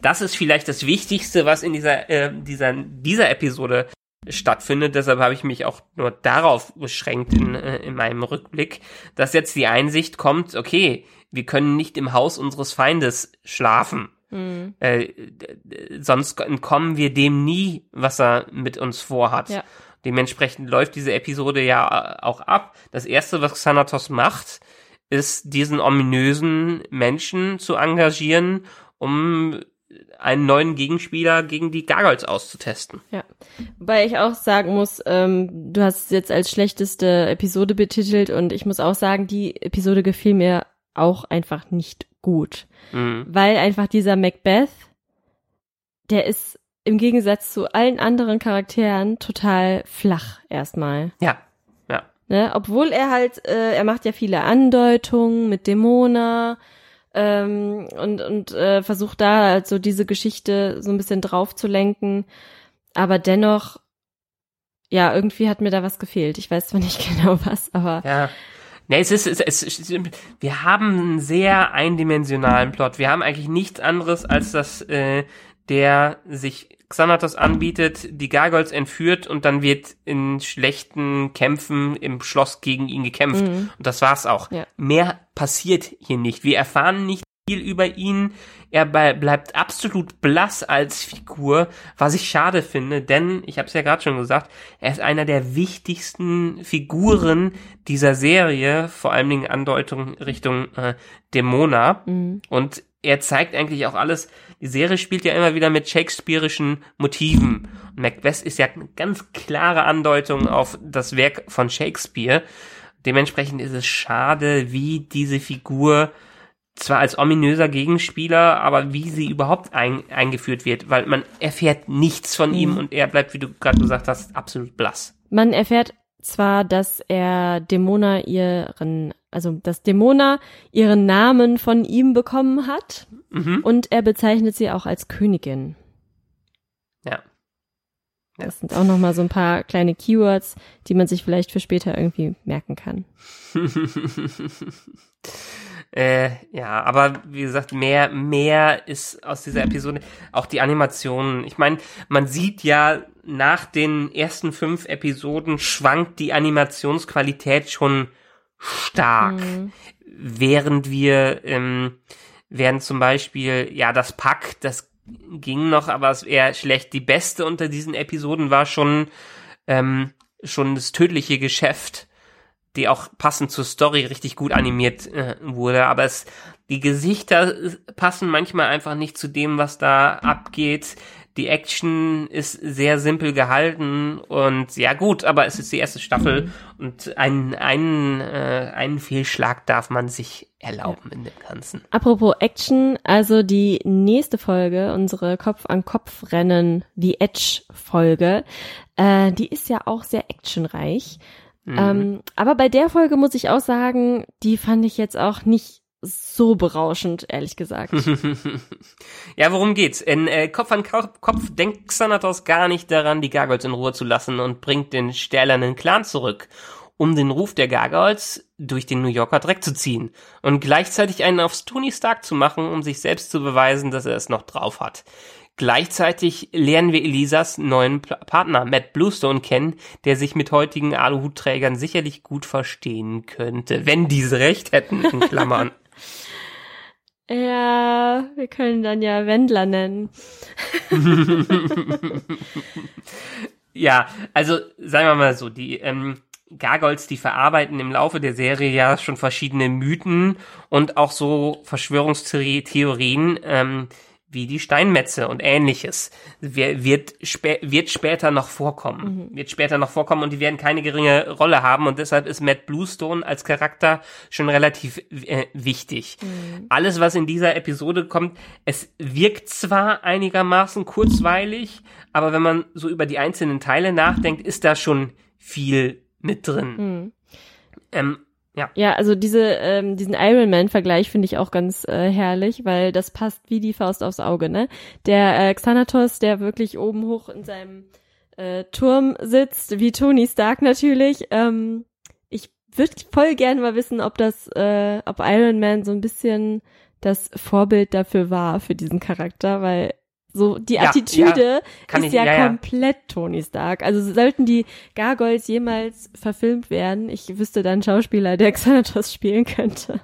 das ist vielleicht das Wichtigste, was in dieser, äh, dieser, dieser Episode stattfindet. Deshalb habe ich mich auch nur darauf beschränkt in, äh, in meinem Rückblick, dass jetzt die Einsicht kommt, okay, wir können nicht im Haus unseres Feindes schlafen. Mhm. Äh, sonst entkommen wir dem nie, was er mit uns vorhat. Ja. Dementsprechend läuft diese Episode ja äh, auch ab. Das erste, was Xanatos macht, ist diesen ominösen Menschen zu engagieren, um einen neuen Gegenspieler gegen die Gargoyles auszutesten. Ja. Wobei ich auch sagen muss, ähm, du hast es jetzt als schlechteste Episode betitelt und ich muss auch sagen, die Episode gefiel mir auch einfach nicht gut. Mhm. Weil einfach dieser Macbeth, der ist im Gegensatz zu allen anderen Charakteren total flach erstmal. Ja, ja. Ne? Obwohl er halt, äh, er macht ja viele Andeutungen mit Dämona ähm, und, und äh, versucht da halt so diese Geschichte so ein bisschen drauf zu lenken. Aber dennoch, ja, irgendwie hat mir da was gefehlt. Ich weiß zwar nicht genau was, aber. Ja. Nee, es ist, es, es, wir haben einen sehr eindimensionalen Plot. Wir haben eigentlich nichts anderes, als dass äh, der sich Xanatos anbietet, die Gargoyles entführt und dann wird in schlechten Kämpfen im Schloss gegen ihn gekämpft. Mhm. Und das war's auch. Ja. Mehr passiert hier nicht. Wir erfahren nicht viel über ihn. Er bleibt absolut blass als Figur, was ich schade finde, denn, ich habe es ja gerade schon gesagt, er ist einer der wichtigsten Figuren dieser Serie, vor allen Dingen Andeutung Richtung äh, Dämona. Mhm. Und er zeigt eigentlich auch alles. Die Serie spielt ja immer wieder mit shakespearischen Motiven. Und Macbeth ist ja eine ganz klare Andeutung auf das Werk von Shakespeare. Dementsprechend ist es schade, wie diese Figur zwar als ominöser Gegenspieler, aber wie sie überhaupt ein, eingeführt wird, weil man erfährt nichts von ihm und er bleibt, wie du gerade gesagt hast, absolut blass. Man erfährt zwar, dass er Dämona ihren, also dass Dämona ihren Namen von ihm bekommen hat Mhm. und er bezeichnet sie auch als Königin. Ja. Ja. Das sind auch noch mal so ein paar kleine Keywords, die man sich vielleicht für später irgendwie merken kann. äh, ja, aber wie gesagt, mehr, mehr ist aus dieser Episode auch die Animationen. Ich meine, man sieht ja nach den ersten fünf Episoden schwankt die Animationsqualität schon stark, Mhm. während wir, ähm, während zum Beispiel, ja, das Pack, das ging noch, aber es wäre schlecht. Die beste unter diesen Episoden war schon, ähm, schon das tödliche Geschäft die auch passend zur Story richtig gut animiert äh, wurde, aber es die Gesichter passen manchmal einfach nicht zu dem, was da abgeht. Die Action ist sehr simpel gehalten und ja gut, aber es ist die erste Staffel und einen einen äh, einen Fehlschlag darf man sich erlauben in dem Ganzen. Apropos Action, also die nächste Folge, unsere Kopf-an-Kopf-Rennen, die Edge-Folge, äh, die ist ja auch sehr actionreich. Mhm. Ähm, aber bei der Folge muss ich auch sagen, die fand ich jetzt auch nicht so berauschend, ehrlich gesagt. ja, worum geht's? In äh, Kopf an Kopf, denkt Xanatos gar nicht daran, die Gargoyles in Ruhe zu lassen und bringt den stählernen Clan zurück, um den Ruf der Gargoyles durch den New Yorker Dreck zu ziehen und gleichzeitig einen aufs Tony Stark zu machen, um sich selbst zu beweisen, dass er es noch drauf hat. Gleichzeitig lernen wir Elisas neuen Partner Matt Bluestone kennen, der sich mit heutigen Aluhutträgern sicherlich gut verstehen könnte, wenn diese recht hätten, in Klammern. Ja, wir können dann ja Wendler nennen. Ja, also sagen wir mal so, die ähm, Gargoyles, die verarbeiten im Laufe der Serie ja schon verschiedene Mythen und auch so Verschwörungstheorien ähm, wie die Steinmetze und ähnliches. Wird, spä wird später noch vorkommen. Wird später noch vorkommen und die werden keine geringe Rolle haben und deshalb ist Matt Bluestone als Charakter schon relativ äh, wichtig. Alles, was in dieser Episode kommt, es wirkt zwar einigermaßen kurzweilig, aber wenn man so über die einzelnen Teile nachdenkt, ist da schon viel mit drin. Hm. Ähm, ja. Ja, also diese, ähm, diesen Iron Man-Vergleich finde ich auch ganz äh, herrlich, weil das passt wie die Faust aufs Auge, ne? Der äh, Xanatos, der wirklich oben hoch in seinem äh, Turm sitzt, wie Tony Stark natürlich. Ähm, ich würde voll gern mal wissen, ob das, äh, ob Iron Man so ein bisschen das Vorbild dafür war, für diesen Charakter, weil so die Ja, Attitüde kann ist ich- ja, ja, ja. komplett Tony Stark. Also sollten die Gargoyles jemals verfilmt werden, ich wüsste dann Schauspieler, der Xanatos spielen könnte.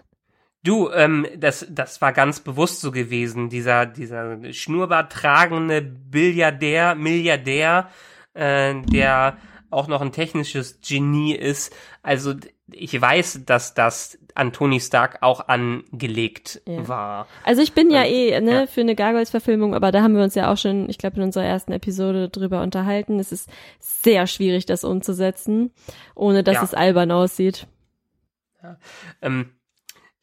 Du, ähm, das, das war ganz bewusst so gewesen. Dieser, dieser Schnurrbart tragende Billiardär, Milliardär, äh, der auch noch ein technisches Genie ist. Also ich weiß, dass das an Tony Stark auch angelegt Ja. war. Also ich bin ja Und- eh ne, ja. für eine Gargoyles-Verfilmung, aber da haben wir uns ja auch schon, ich glaube, in unserer ersten Episode drüber unterhalten. Es ist sehr schwierig, das umzusetzen, ohne dass Ja. es albern aussieht. Ähm,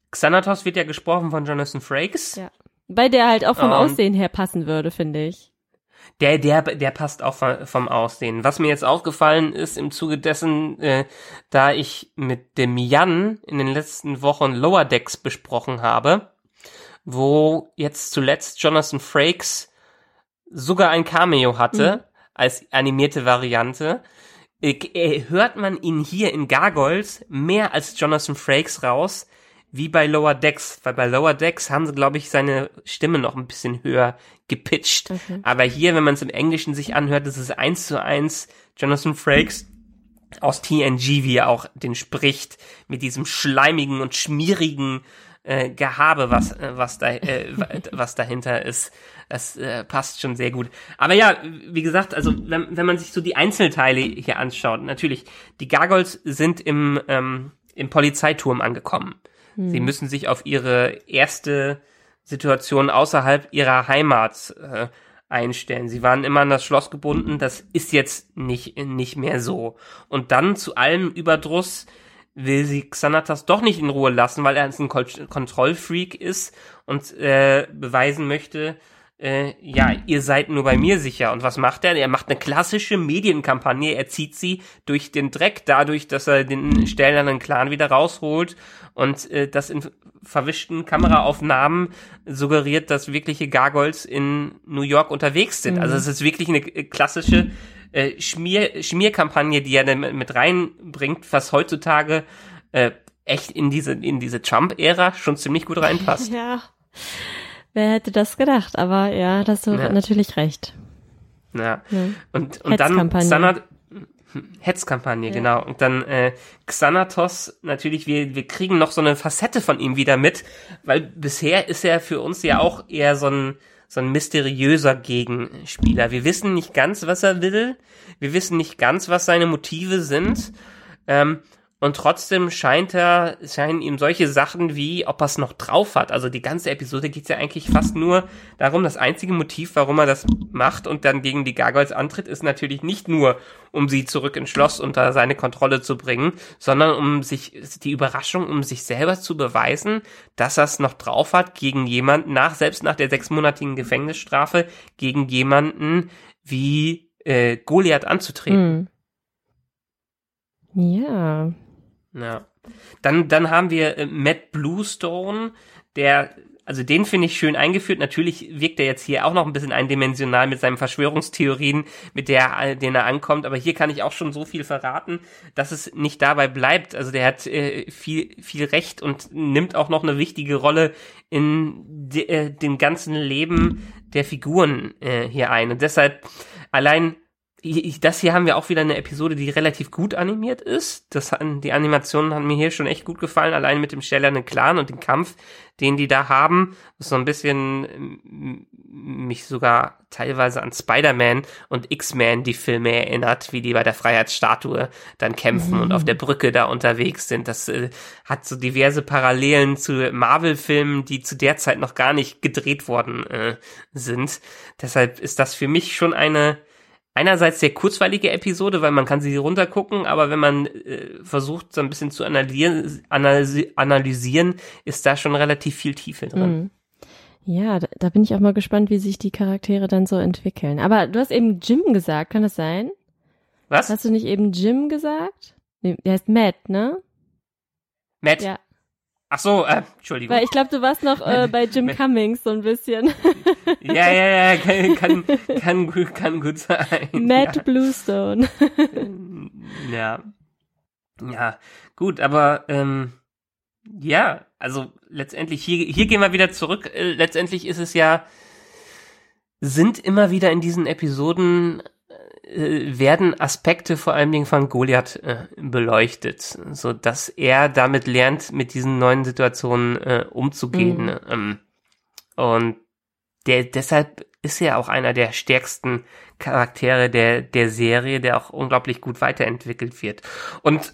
Xanatos wird ja gesprochen von Jonathan Frakes. Ja. Bei der halt auch vom Ähm. Aussehen her passen würde, finde ich. Der, der, der passt auch vom Aussehen. Was mir jetzt aufgefallen ist im Zuge dessen, äh, da ich mit dem Jan in den letzten Wochen Lower Decks besprochen habe, wo jetzt zuletzt Jonathan Frakes sogar ein Cameo hatte mhm. als animierte Variante, äh, hört man ihn hier in Gargoyles mehr als Jonathan Frakes raus, wie bei Lower Decks, weil bei Lower Decks haben sie, glaube ich, seine Stimme noch ein bisschen höher gepitcht. Okay. Aber hier, wenn man es im Englischen sich anhört, ist es eins zu eins Jonathan Frakes aus TNG, wie er auch den spricht, mit diesem schleimigen und schmierigen äh, Gehabe, was, äh, was, da, äh, was dahinter ist. Das äh, passt schon sehr gut. Aber ja, wie gesagt, also wenn, wenn man sich so die Einzelteile hier anschaut, natürlich, die Gargoyles sind im, ähm, im Polizeiturm angekommen. Sie hm. müssen sich auf ihre erste Situation außerhalb ihrer Heimat äh, einstellen. Sie waren immer an das Schloss gebunden. Das ist jetzt nicht, nicht mehr so. Und dann zu allem Überdruss will sie Xanatas doch nicht in Ruhe lassen, weil er ein Kontrollfreak ist und äh, beweisen möchte, äh, ja, ihr seid nur bei mir sicher. Und was macht er? Er macht eine klassische Medienkampagne. Er zieht sie durch den Dreck, dadurch, dass er den stählernen Clan wieder rausholt und äh, das in verwischten Kameraaufnahmen suggeriert, dass wirkliche Gargoyles in New York unterwegs sind. Also mhm. Also es ist wirklich eine äh, klassische äh, Schmier Schmierkampagne, die er mit reinbringt, was heutzutage äh, echt in diese in diese Trump-Ära schon ziemlich gut reinpasst. Ja. Wer hätte das gedacht? Aber ja, das hast du ja. natürlich recht. Ja. ja. Und, und dann Xanat Hetzkampagne, ja. genau. Und dann äh, Xanatos, natürlich, wir, wir kriegen noch so eine Facette von ihm wieder mit, weil bisher ist er für uns ja auch eher so ein, so ein mysteriöser Gegenspieler. Wir wissen nicht ganz, was er will. Wir wissen nicht ganz, was seine Motive sind. Ähm, und trotzdem scheint er, scheinen ihm solche Sachen wie, ob er es noch drauf hat. Also die ganze Episode geht ja eigentlich fast nur darum, das einzige Motiv, warum er das macht und dann gegen die Gargoyles antritt, ist natürlich nicht nur, um sie zurück ins Schloss unter seine Kontrolle zu bringen, sondern um sich, die Überraschung, um sich selber zu beweisen, dass er es noch drauf hat gegen jemanden, nach, selbst nach der sechsmonatigen Gefängnisstrafe, gegen jemanden wie äh, Goliath anzutreten. Hm. Ja, ja. Dann, dann haben wir äh, Matt Bluestone, der, also den finde ich schön eingeführt. Natürlich wirkt er jetzt hier auch noch ein bisschen eindimensional mit seinen Verschwörungstheorien, mit der, äh, denen er ankommt. Aber hier kann ich auch schon so viel verraten, dass es nicht dabei bleibt. Also der hat äh, viel, viel Recht und nimmt auch noch eine wichtige Rolle in de, äh, dem ganzen Leben der Figuren äh, hier ein. Und deshalb allein das hier haben wir auch wieder eine Episode, die relativ gut animiert ist. Das, die Animationen haben mir hier schon echt gut gefallen, allein mit dem Stellernen Clan und dem Kampf, den die da haben. Das so ein bisschen ähm, mich sogar teilweise an Spider-Man und X-Men die Filme erinnert, wie die bei der Freiheitsstatue dann kämpfen mhm. und auf der Brücke da unterwegs sind. Das äh, hat so diverse Parallelen zu Marvel-Filmen, die zu der Zeit noch gar nicht gedreht worden äh, sind. Deshalb ist das für mich schon eine einerseits sehr kurzweilige Episode, weil man kann sie runtergucken, aber wenn man äh, versucht, so ein bisschen zu analysieren, analysi analysieren, ist da schon relativ viel Tiefe drin. Mhm. Ja, da, da, bin ich auch mal gespannt, wie sich die Charaktere dann so entwickeln. Aber du hast eben Jim gesagt, kann das sein? Was? Hast du nicht eben Jim gesagt? Nee, der heißt Matt, ne? Matt? Ja. Ach so, äh, Entschuldigung. Weil ich glaube, du warst noch äh, bei Jim Cummings so ein bisschen. ja, ja, ja, kann, kann, kann, kann gut sein. Matt ja. Bluestone. ja. Ja, gut, aber ähm, ja, also letztendlich, hier, hier gehen wir wieder zurück. Äh, letztendlich ist es ja, sind immer wieder in diesen Episoden äh, werden Aspekte vor allen Dingen von Goliath äh, beleuchtet, so dass er damit lernt, mit diesen neuen Situationen äh, umzugehen. Mhm. Ähm, und der deshalb ist er auch einer der stärksten Charaktere der der Serie, der auch unglaublich gut weiterentwickelt wird. Und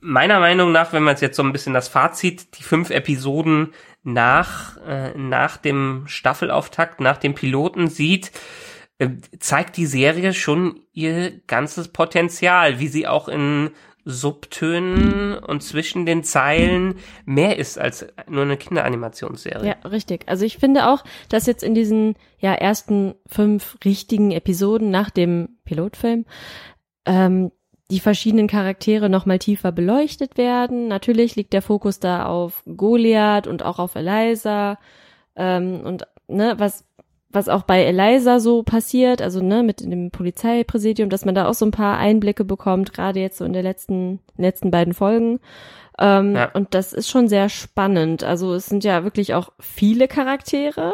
meiner Meinung nach, wenn man jetzt so ein bisschen das Fazit, die fünf Episoden nach äh, nach dem Staffelauftakt, nach dem Piloten sieht, zeigt die Serie schon ihr ganzes Potenzial, wie sie auch in Subtönen und zwischen den Zeilen mehr ist als nur eine Kinderanimationsserie. Ja, richtig. Also ich finde auch, dass jetzt in diesen ja ersten fünf richtigen Episoden nach dem Pilotfilm ähm, die verschiedenen Charaktere nochmal tiefer beleuchtet werden. Natürlich liegt der Fokus da auf Goliath und auch auf Eliza ähm, und ne, was was auch bei Eliza so passiert, also ne, mit dem Polizeipräsidium, dass man da auch so ein paar Einblicke bekommt, gerade jetzt so in der letzten, letzten beiden Folgen. Ähm, ja. Und das ist schon sehr spannend. Also es sind ja wirklich auch viele Charaktere.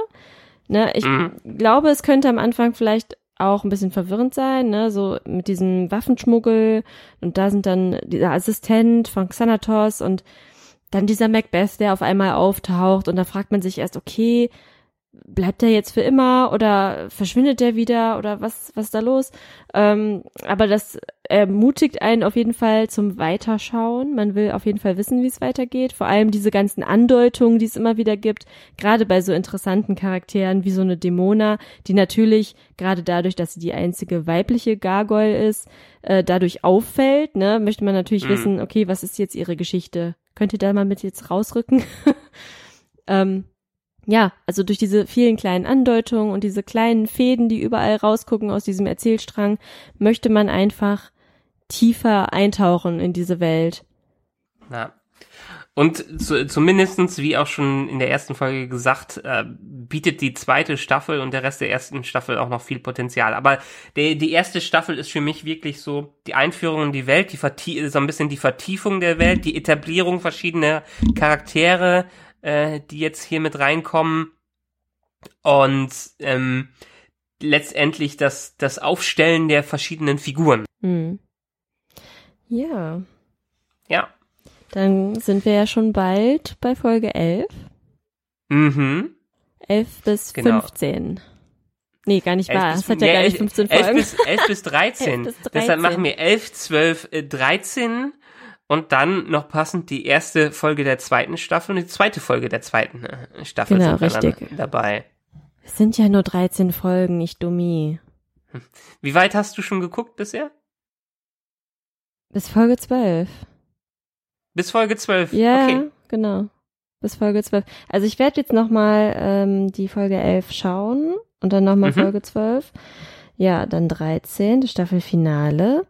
Ne, ich mhm. glaube, es könnte am Anfang vielleicht auch ein bisschen verwirrend sein, ne, so mit diesem Waffenschmuggel und da sind dann dieser Assistent von Xanatos und dann dieser Macbeth, der auf einmal auftaucht und da fragt man sich erst, okay, bleibt er jetzt für immer oder verschwindet er wieder oder was was da los? Ähm, aber das ermutigt einen auf jeden Fall zum Weiterschauen. Man will auf jeden Fall wissen, wie es weitergeht. Vor allem diese ganzen Andeutungen, die es immer wieder gibt, gerade bei so interessanten Charakteren wie so eine Dämona, die natürlich gerade dadurch, dass sie die einzige weibliche Gargoyle ist, äh, dadurch auffällt. Ne, möchte man natürlich mhm. wissen, okay, was ist jetzt ihre Geschichte? Könnt ihr da mal mit jetzt rausrücken? ähm, ja, also durch diese vielen kleinen Andeutungen und diese kleinen Fäden, die überall rausgucken aus diesem Erzählstrang, möchte man einfach tiefer eintauchen in diese Welt. Ja. Und zu, zumindestens, wie auch schon in der ersten Folge gesagt, äh, bietet die zweite Staffel und der Rest der ersten Staffel auch noch viel Potenzial. Aber der, die erste Staffel ist für mich wirklich so die Einführung in die Welt, die so ein bisschen die Vertiefung der Welt, die Etablierung verschiedener Charaktere, äh, die jetzt hier mit reinkommen. Und ähm, letztendlich das, das Aufstellen der verschiedenen Figuren. Hm. Ja. Ja. Dann sind wir ja schon bald bei Folge 11. Mhm. 11 bis genau. 15. Nee, gar nicht wahr. Es hat ja gar nicht 15 Folgen. 11 bis, 11 bis 13. 11 bis 13. Deshalb machen wir 11, 12, 13 und dann noch passend die erste Folge der zweiten Staffel und die zweite Folge der zweiten äh, Staffel genau, sind richtig. dabei. Es sind ja nur 13 Folgen, ich dummi. Hm. Wie weit hast du schon geguckt bisher? Bis Folge 12. Bis Folge 12? Ja, okay. genau. Bis Folge 12. Also ich werde jetzt nochmal ähm, die Folge 11 schauen und dann nochmal mhm. Folge 12. Ja, dann 13, das Staffelfinale.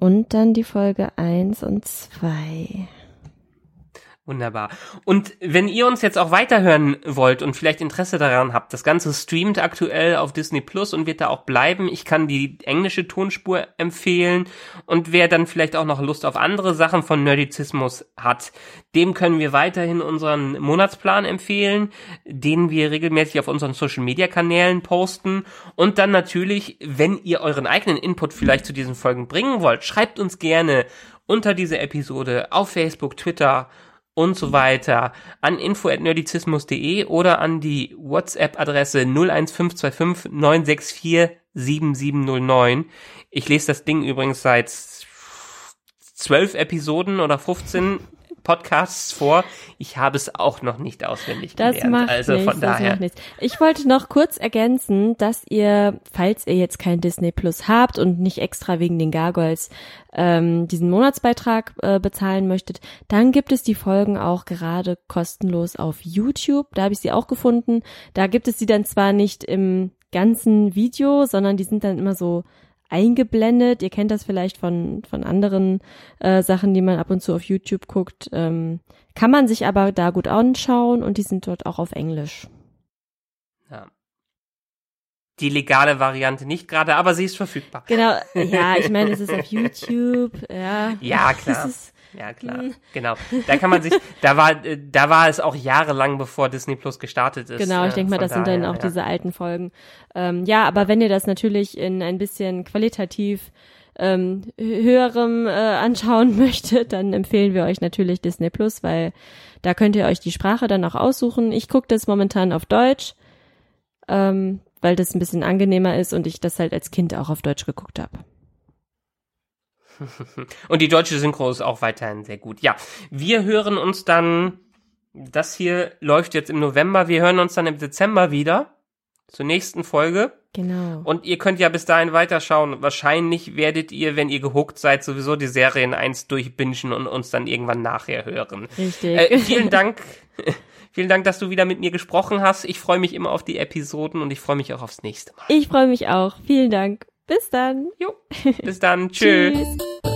Und dann die Folge 1 und 2. Wunderbar. Und wenn ihr uns jetzt auch weiterhören wollt und vielleicht Interesse daran habt, das Ganze streamt aktuell auf Disney Plus und wird da auch bleiben. Ich kann die englische Tonspur empfehlen. Und wer dann vielleicht auch noch Lust auf andere Sachen von Nerdizismus hat, dem können wir weiterhin unseren Monatsplan empfehlen, den wir regelmäßig auf unseren Social Media Kanälen posten. Und dann natürlich, wenn ihr euren eigenen Input vielleicht zu diesen Folgen bringen wollt, schreibt uns gerne unter diese Episode auf Facebook, Twitter und so weiter an info@nerdizismus.de oder an die WhatsApp-Adresse 01525 964 7709. Ich lese das Ding übrigens seit zwölf Episoden oder 15 Podcasts vor. Ich habe es auch noch nicht auswendig das gelernt. Macht also nichts, von daher. Ich wollte noch kurz ergänzen, dass ihr, falls ihr jetzt kein Disney Plus habt und nicht extra wegen den Gargoyles ähm, diesen Monatsbeitrag äh, bezahlen möchtet, dann gibt es die Folgen auch gerade kostenlos auf YouTube. Da habe ich sie auch gefunden. Da gibt es sie dann zwar nicht im ganzen Video, sondern die sind dann immer so eingeblendet. Ihr kennt das vielleicht von, von anderen äh, Sachen, die man ab und zu auf YouTube guckt. Ähm, kann man sich aber da gut anschauen und die sind dort auch auf Englisch. Ja. Die legale Variante nicht gerade, aber sie ist verfügbar. Genau, ja, ich meine, es ist auf YouTube, ja. Ja, klar. Ist, ja, klar. Hm. Genau. Da kann man sich, da war, äh, da war es auch jahrelang, bevor Disney Plus gestartet ist. Genau, ich äh, denke mal, das sind dann auch ja. diese alten Folgen. Ähm, ja, aber wenn ihr das natürlich in ein bisschen qualitativ ähm, höherem äh, anschauen möchtet, dann empfehlen wir euch natürlich Disney Plus, weil da könnt ihr euch die Sprache dann auch aussuchen. Ich gucke das momentan auf Deutsch, ähm, weil das ein bisschen angenehmer ist und ich das halt als Kind auch auf Deutsch geguckt habe. Und die deutsche Synchro ist auch weiterhin sehr gut. Ja, wir hören uns dann, das hier läuft jetzt im November, wir hören uns dann im Dezember wieder zur nächsten Folge. Genau. Und ihr könnt ja bis dahin weiterschauen. Wahrscheinlich werdet ihr, wenn ihr gehuckt seid, sowieso die Serien eins durchbingen und uns dann irgendwann nachher hören. Richtig. Äh, vielen Dank. Vielen Dank, dass du wieder mit mir gesprochen hast. Ich freue mich immer auf die Episoden und ich freue mich auch aufs nächste Mal. Ich freue mich auch. Vielen Dank. Bis dann. Jo, bis dann. Tschüss. Tschüss.